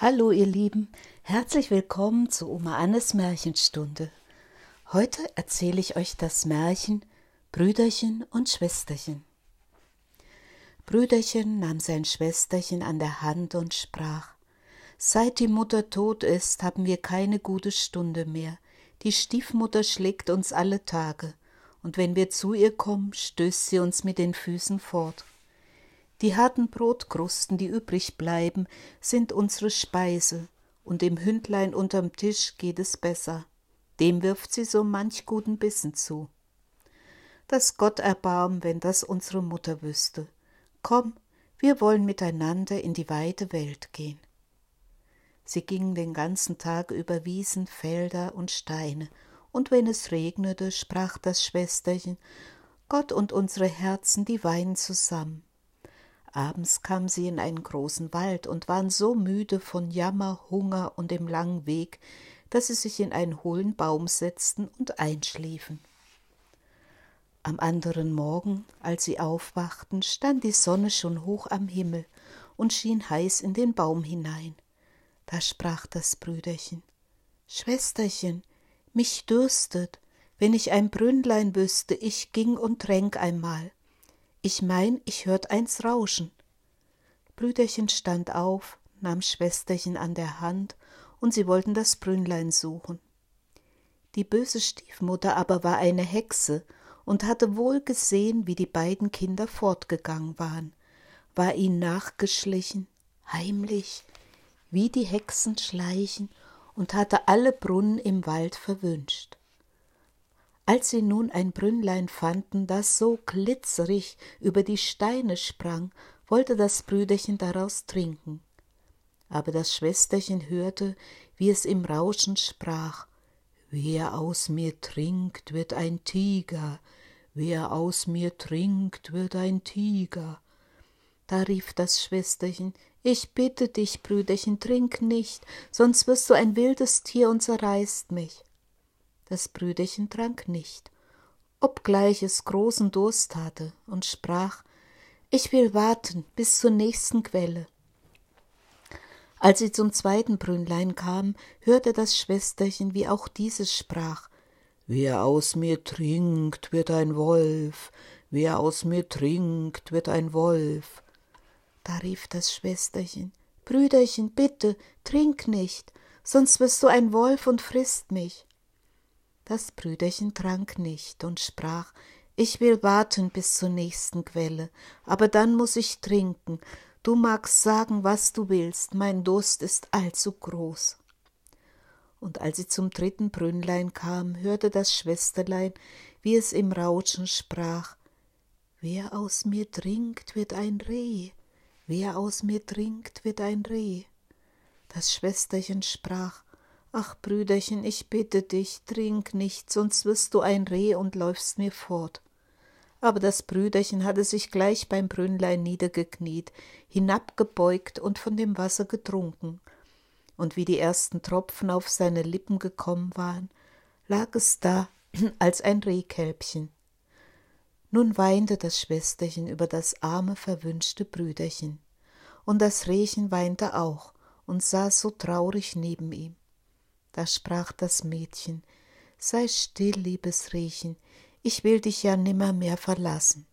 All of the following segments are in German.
Hallo ihr Lieben, herzlich willkommen zu Oma Annes Märchenstunde. Heute erzähle ich euch das Märchen Brüderchen und Schwesterchen. Brüderchen nahm sein Schwesterchen an der Hand und sprach Seit die Mutter tot ist, haben wir keine gute Stunde mehr. Die Stiefmutter schlägt uns alle Tage, und wenn wir zu ihr kommen, stößt sie uns mit den Füßen fort. Die harten Brotkrusten, die übrig bleiben, sind unsere Speise, und dem Hündlein unterm Tisch geht es besser. Dem wirft sie so manch guten Bissen zu. Dass Gott erbarm, wenn das unsere Mutter wüsste. Komm, wir wollen miteinander in die weite Welt gehen. Sie gingen den ganzen Tag über Wiesen, Felder und Steine, und wenn es regnete, sprach das Schwesterchen, Gott und unsere Herzen, die weinen zusammen. Abends kamen sie in einen großen Wald und waren so müde von Jammer, Hunger und dem langen Weg, dass sie sich in einen hohlen Baum setzten und einschliefen. Am anderen Morgen, als sie aufwachten, stand die Sonne schon hoch am Himmel und schien heiß in den Baum hinein. Da sprach das Brüderchen Schwesterchen, mich dürstet, wenn ich ein Brünnlein wüsste, ich ging und tränk einmal. Ich mein, ich hört eins rauschen. Brüderchen stand auf, nahm Schwesterchen an der Hand, und sie wollten das Brünnlein suchen. Die böse Stiefmutter aber war eine Hexe und hatte wohl gesehen, wie die beiden Kinder fortgegangen waren, war ihnen nachgeschlichen, heimlich, wie die Hexen schleichen, und hatte alle Brunnen im Wald verwünscht. Als sie nun ein Brünnlein fanden, das so glitzerig über die Steine sprang, wollte das Brüderchen daraus trinken. Aber das Schwesterchen hörte, wie es im Rauschen sprach Wer aus mir trinkt, wird ein Tiger, wer aus mir trinkt, wird ein Tiger. Da rief das Schwesterchen Ich bitte dich, Brüderchen, trink nicht, sonst wirst du ein wildes Tier und zerreißt mich. Das Brüderchen trank nicht, obgleich es großen Durst hatte, und sprach Ich will warten bis zur nächsten Quelle. Als sie zum zweiten Brünnlein kam, hörte das Schwesterchen, wie auch dieses sprach Wer aus mir trinkt, wird ein Wolf, wer aus mir trinkt, wird ein Wolf. Da rief das Schwesterchen Brüderchen, bitte, trink nicht, sonst wirst du ein Wolf und frisst mich. Das Brüderchen trank nicht und sprach Ich will warten bis zur nächsten Quelle, aber dann muss ich trinken. Du magst sagen, was du willst, mein Durst ist allzu groß. Und als sie zum dritten Brünnlein kam, hörte das Schwesterlein, wie es im Rauschen sprach Wer aus mir trinkt, wird ein Reh, wer aus mir trinkt, wird ein Reh. Das Schwesterchen sprach Ach, Brüderchen, ich bitte dich, trink nicht, sonst wirst du ein Reh und läufst mir fort. Aber das Brüderchen hatte sich gleich beim Brünnlein niedergekniet, hinabgebeugt und von dem Wasser getrunken. Und wie die ersten Tropfen auf seine Lippen gekommen waren, lag es da als ein Rehkälbchen. Nun weinte das Schwesterchen über das arme, verwünschte Brüderchen. Und das Rehchen weinte auch und saß so traurig neben ihm. Da sprach das Mädchen Sei still, liebes Riechen, ich will dich ja nimmermehr verlassen.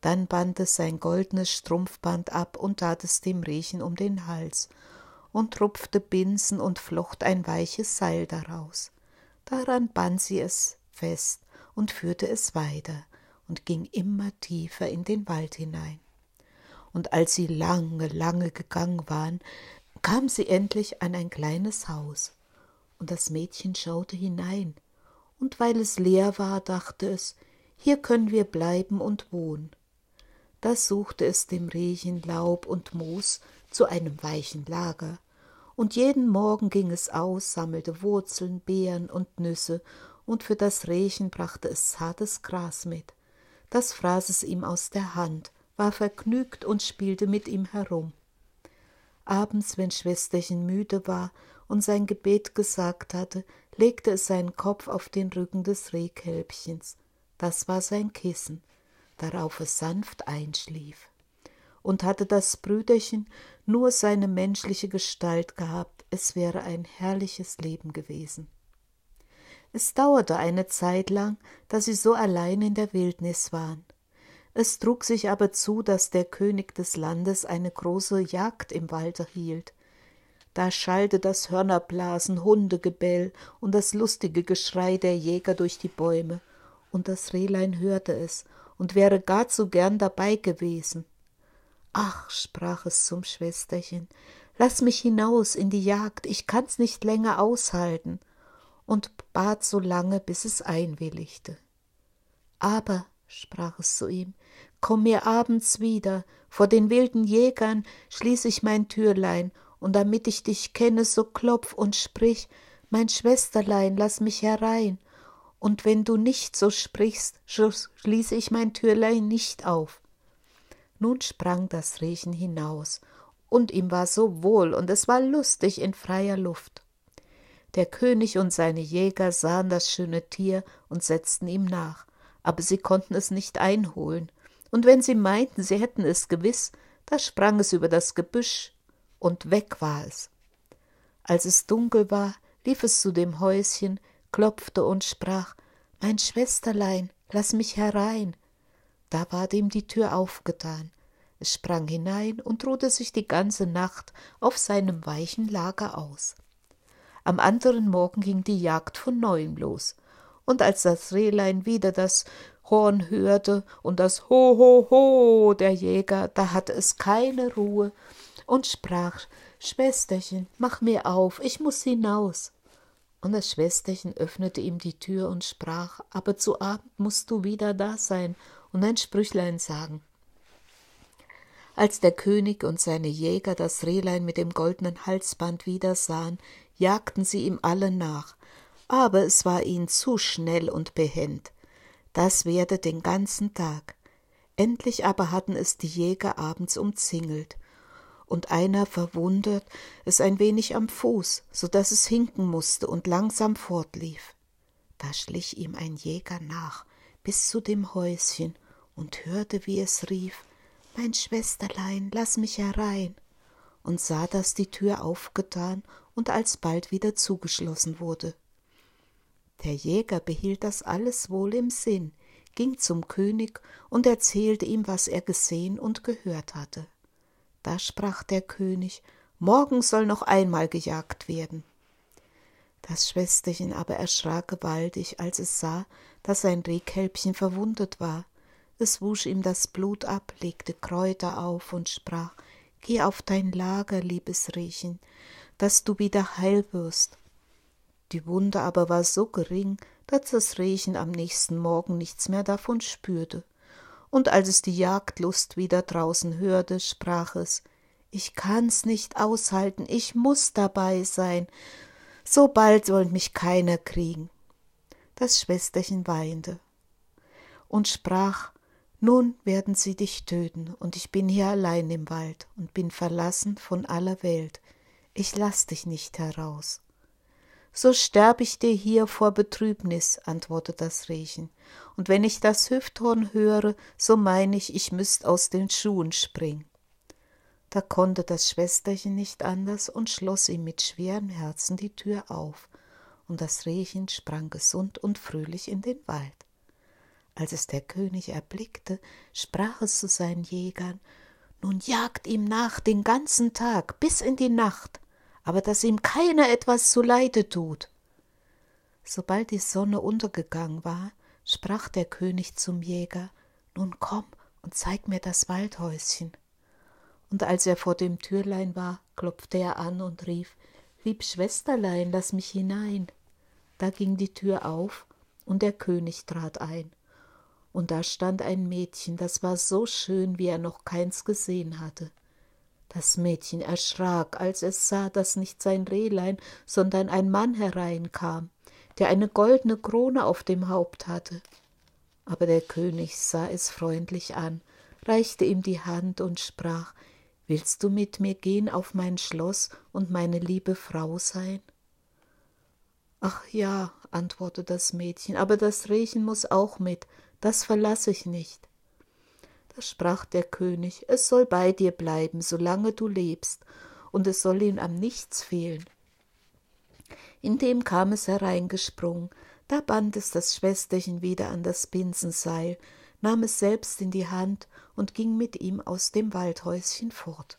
Dann band es sein goldenes Strumpfband ab und tat es dem Riechen um den Hals und tropfte Binsen und flocht ein weiches Seil daraus. Daran band sie es fest und führte es weiter und ging immer tiefer in den Wald hinein. Und als sie lange, lange gegangen waren, kam sie endlich an ein kleines Haus und das Mädchen schaute hinein, und weil es leer war, dachte es, hier können wir bleiben und wohnen. Da suchte es dem Rehchen Laub und Moos zu einem weichen Lager, und jeden Morgen ging es aus, sammelte Wurzeln, Beeren und Nüsse, und für das Rehchen brachte es zartes Gras mit. Das fraß es ihm aus der Hand, war vergnügt und spielte mit ihm herum. Abends, wenn Schwesterchen müde war und sein Gebet gesagt hatte, legte es seinen Kopf auf den Rücken des Rehkälbchens. Das war sein Kissen, darauf es sanft einschlief. und hatte das Brüderchen nur seine menschliche Gestalt gehabt, es wäre ein herrliches Leben gewesen. Es dauerte eine Zeit lang, dass sie so allein in der Wildnis waren. Es trug sich aber zu, dass der König des Landes eine große Jagd im Walde hielt. Da schallte das Hörnerblasen, Hundegebell und das lustige Geschrei der Jäger durch die Bäume, und das Rehlein hörte es und wäre gar zu gern dabei gewesen. Ach, sprach es zum Schwesterchen, lass mich hinaus in die Jagd, ich kann's nicht länger aushalten, und bat so lange, bis es einwilligte. Aber, sprach es zu ihm, komm mir abends wieder, vor den wilden Jägern schließ ich mein Türlein, und damit ich dich kenne, so klopf und sprich, mein Schwesterlein, lass mich herein, und wenn du nicht so sprichst, schließe ich mein Türlein nicht auf. Nun sprang das Rehchen hinaus, und ihm war so wohl, und es war lustig in freier Luft. Der König und seine Jäger sahen das schöne Tier und setzten ihm nach, aber sie konnten es nicht einholen, und wenn sie meinten, sie hätten es gewiss, da sprang es über das Gebüsch, und weg war es. Als es dunkel war, lief es zu dem Häuschen, klopfte und sprach Mein Schwesterlein, lass mich herein. Da ward ihm die Tür aufgetan. Es sprang hinein und ruhte sich die ganze Nacht auf seinem weichen Lager aus. Am anderen Morgen ging die Jagd von neuem los, und als das Rehlein wieder das Horn hörte und das Ho, ho, ho der Jäger, da hatte es keine Ruhe und sprach Schwesterchen, mach mir auf, ich muss hinaus. Und das Schwesterchen öffnete ihm die Tür und sprach, aber zu Abend musst du wieder da sein und ein Sprüchlein sagen. Als der König und seine Jäger das Rehlein mit dem goldenen Halsband wieder sahen, jagten sie ihm alle nach, aber es war ihnen zu schnell und behend. Das währte den ganzen Tag. Endlich aber hatten es die Jäger abends umzingelt, und einer verwundert es ein wenig am Fuß, so dass es hinken musste und langsam fortlief. Da schlich ihm ein Jäger nach bis zu dem Häuschen und hörte, wie es rief Mein Schwesterlein, lass mich herein, und sah, dass die Tür aufgetan und alsbald wieder zugeschlossen wurde. Der Jäger behielt das alles wohl im Sinn, ging zum König und erzählte ihm, was er gesehen und gehört hatte. Da sprach der König, morgen soll noch einmal gejagt werden. Das Schwesterchen aber erschrak gewaltig, als es sah, dass sein Rehkälbchen verwundet war. Es wusch ihm das Blut ab, legte Kräuter auf und sprach, Geh auf dein Lager, liebes Rehchen, dass du wieder heil wirst. Die Wunde aber war so gering, dass das Rehchen am nächsten Morgen nichts mehr davon spürte und als es die Jagdlust wieder draußen hörte, sprach es Ich kann's nicht aushalten, ich muss dabei sein, so bald soll mich keiner kriegen. Das Schwesterchen weinte und sprach Nun werden sie dich töten, und ich bin hier allein im Wald und bin verlassen von aller Welt. Ich lass dich nicht heraus so sterb ich dir hier vor Betrübnis, antwortet das Rehchen, und wenn ich das Hüfthorn höre, so mein ich, ich müßt aus den Schuhen springen. Da konnte das Schwesterchen nicht anders und schloss ihm mit schwerem Herzen die Tür auf, und das Rehchen sprang gesund und fröhlich in den Wald. Als es der König erblickte, sprach es zu seinen Jägern Nun jagt ihm nach den ganzen Tag bis in die Nacht, aber dass ihm keiner etwas zuleide tut. Sobald die Sonne untergegangen war, sprach der König zum Jäger Nun komm und zeig mir das Waldhäuschen. Und als er vor dem Türlein war, klopfte er an und rief Lieb Schwesterlein, lass mich hinein. Da ging die Tür auf, und der König trat ein. Und da stand ein Mädchen, das war so schön, wie er noch keins gesehen hatte. Das Mädchen erschrak, als es sah, dass nicht sein Rehlein, sondern ein Mann hereinkam, der eine goldene Krone auf dem Haupt hatte. Aber der König sah es freundlich an, reichte ihm die Hand und sprach Willst du mit mir gehen auf mein Schloss und meine liebe Frau sein? Ach ja, antwortete das Mädchen, aber das Rehchen muss auch mit, das verlasse ich nicht. Sprach der König, es soll bei dir bleiben, solange du lebst, und es soll ihm am nichts fehlen. Indem kam es hereingesprungen, da band es das Schwesterchen wieder an das Binsenseil, nahm es selbst in die Hand und ging mit ihm aus dem Waldhäuschen fort.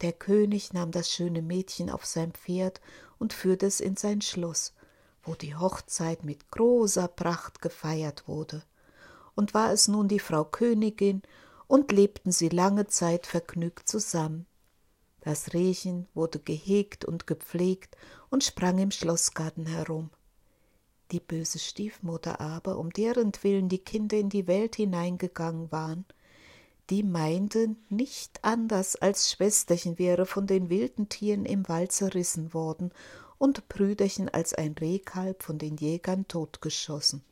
Der König nahm das schöne Mädchen auf sein Pferd und führte es in sein Schloss, wo die Hochzeit mit großer Pracht gefeiert wurde. Und war es nun die Frau Königin, und lebten sie lange Zeit vergnügt zusammen. Das Rehchen wurde gehegt und gepflegt und sprang im Schloßgarten herum. Die böse Stiefmutter aber, um derentwillen die Kinder in die Welt hineingegangen waren, die meinte nicht anders als Schwesterchen wäre von den wilden Tieren im Wald zerrissen worden und Brüderchen als ein Rehkalb von den Jägern totgeschossen.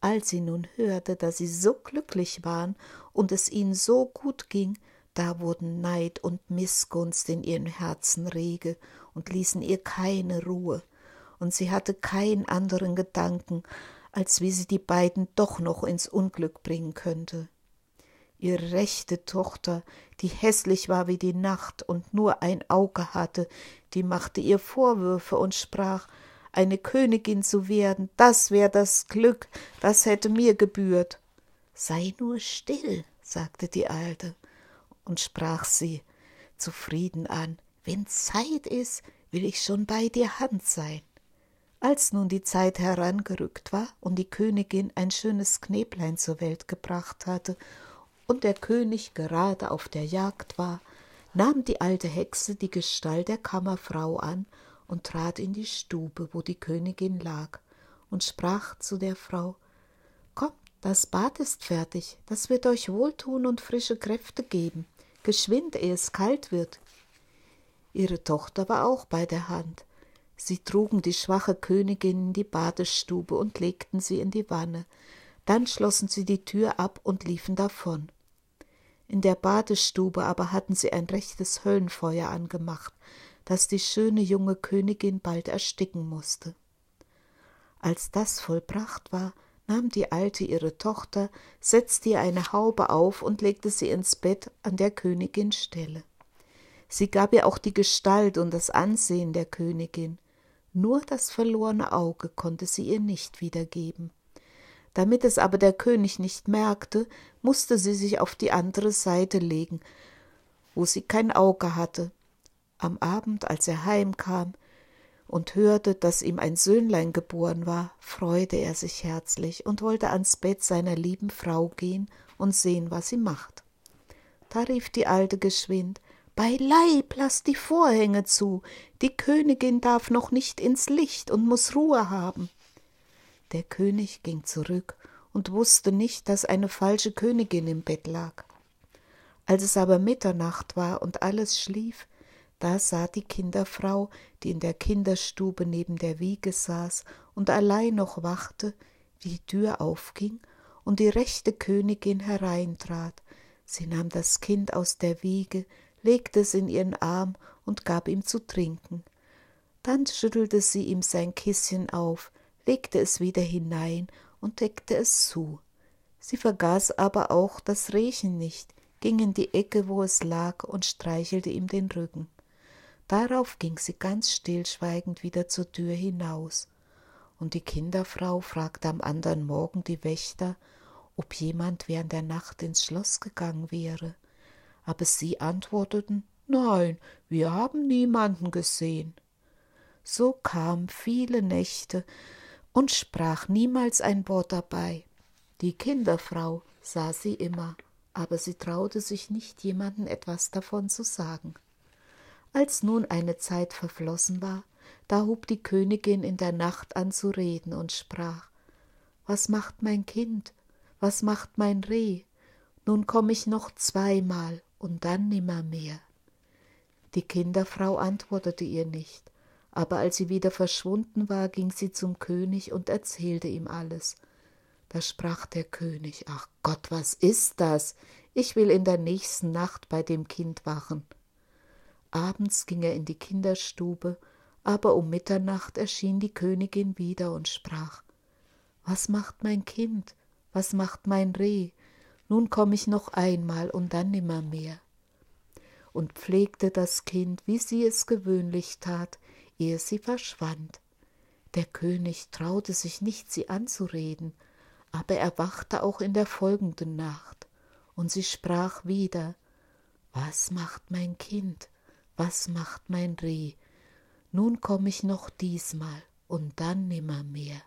Als sie nun hörte, dass sie so glücklich waren und es ihnen so gut ging, da wurden Neid und Mißgunst in ihrem Herzen rege und ließen ihr keine Ruhe, und sie hatte keinen anderen Gedanken, als wie sie die beiden doch noch ins Unglück bringen könnte. Ihre rechte Tochter, die hässlich war wie die Nacht und nur ein Auge hatte, die machte ihr Vorwürfe und sprach, eine Königin zu werden, das wär das Glück, das hätte mir gebührt. Sei nur still, sagte die Alte, und sprach sie zufrieden an, wenn Zeit ist, will ich schon bei dir Hand sein. Als nun die Zeit herangerückt war und die Königin ein schönes Knäblein zur Welt gebracht hatte und der König gerade auf der Jagd war, nahm die alte Hexe die Gestalt der Kammerfrau an und trat in die Stube, wo die Königin lag, und sprach zu der Frau Kommt, das Bad ist fertig, das wird euch wohltun und frische Kräfte geben geschwind, ehe es kalt wird. Ihre Tochter war auch bei der Hand. Sie trugen die schwache Königin in die Badestube und legten sie in die Wanne. Dann schlossen sie die Tür ab und liefen davon. In der Badestube aber hatten sie ein rechtes Höllenfeuer angemacht, das die schöne junge Königin bald ersticken musste. Als das vollbracht war, nahm die Alte ihre Tochter, setzte ihr eine Haube auf und legte sie ins Bett an der Königin Stelle. Sie gab ihr auch die Gestalt und das Ansehen der Königin, nur das verlorene Auge konnte sie ihr nicht wiedergeben. Damit es aber der König nicht merkte, musste sie sich auf die andere Seite legen, wo sie kein Auge hatte. Am Abend, als er heimkam, und hörte, dass ihm ein Söhnlein geboren war, freute er sich herzlich und wollte ans Bett seiner lieben Frau gehen und sehen, was sie macht. Da rief die Alte geschwind Beileib, lass die Vorhänge zu, die Königin darf noch nicht ins Licht und muss Ruhe haben. Der König ging zurück und wusste nicht, dass eine falsche Königin im Bett lag. Als es aber Mitternacht war und alles schlief, da sah die Kinderfrau, die in der Kinderstube neben der Wiege saß und allein noch wachte, wie die Tür aufging und die rechte Königin hereintrat. Sie nahm das Kind aus der Wiege, legte es in ihren Arm und gab ihm zu trinken. Dann schüttelte sie ihm sein Kissen auf, legte es wieder hinein und deckte es zu. Sie vergaß aber auch das Rehchen nicht, ging in die Ecke, wo es lag, und streichelte ihm den Rücken. Darauf ging sie ganz stillschweigend wieder zur Tür hinaus, und die Kinderfrau fragte am andern Morgen die Wächter, ob jemand während der Nacht ins Schloss gegangen wäre. Aber sie antworteten Nein, wir haben niemanden gesehen. So kam viele Nächte und sprach niemals ein Wort dabei. Die Kinderfrau sah sie immer, aber sie traute sich nicht, jemanden etwas davon zu sagen. Als nun eine Zeit verflossen war, da hub die Königin in der Nacht an zu reden und sprach Was macht mein Kind? Was macht mein Reh? Nun komm ich noch zweimal und dann nimmermehr. Die Kinderfrau antwortete ihr nicht, aber als sie wieder verschwunden war, ging sie zum König und erzählte ihm alles. Da sprach der König Ach Gott, was ist das? Ich will in der nächsten Nacht bei dem Kind wachen. Abends ging er in die Kinderstube, aber um Mitternacht erschien die Königin wieder und sprach Was macht mein Kind? Was macht mein Reh? nun komm ich noch einmal und dann nimmermehr. Und pflegte das Kind, wie sie es gewöhnlich tat, ehe sie verschwand. Der König traute sich nicht, sie anzureden, aber er wachte auch in der folgenden Nacht, und sie sprach wieder Was macht mein Kind? Was macht mein Reh? Nun komm ich noch diesmal und dann nimmermehr.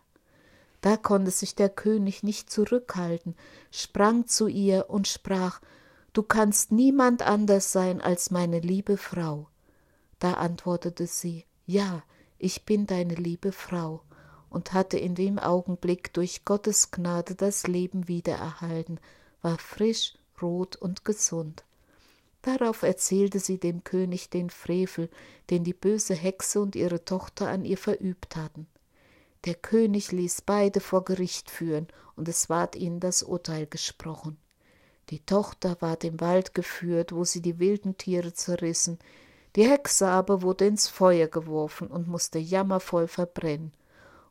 Da konnte sich der König nicht zurückhalten, sprang zu ihr und sprach Du kannst niemand anders sein als meine liebe Frau. Da antwortete sie Ja, ich bin deine liebe Frau, und hatte in dem Augenblick durch Gottes Gnade das Leben wiedererhalten, war frisch, rot und gesund. Darauf erzählte sie dem König den Frevel, den die böse Hexe und ihre Tochter an ihr verübt hatten. Der König ließ beide vor Gericht führen, und es ward ihnen das Urteil gesprochen. Die Tochter ward im Wald geführt, wo sie die wilden Tiere zerrissen, die Hexe aber wurde ins Feuer geworfen und musste jammervoll verbrennen.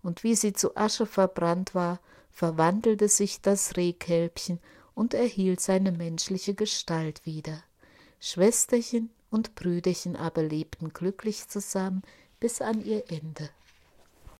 Und wie sie zu Asche verbrannt war, verwandelte sich das Rehkälbchen und erhielt seine menschliche Gestalt wieder. Schwesterchen und Brüderchen aber lebten glücklich zusammen bis an ihr Ende.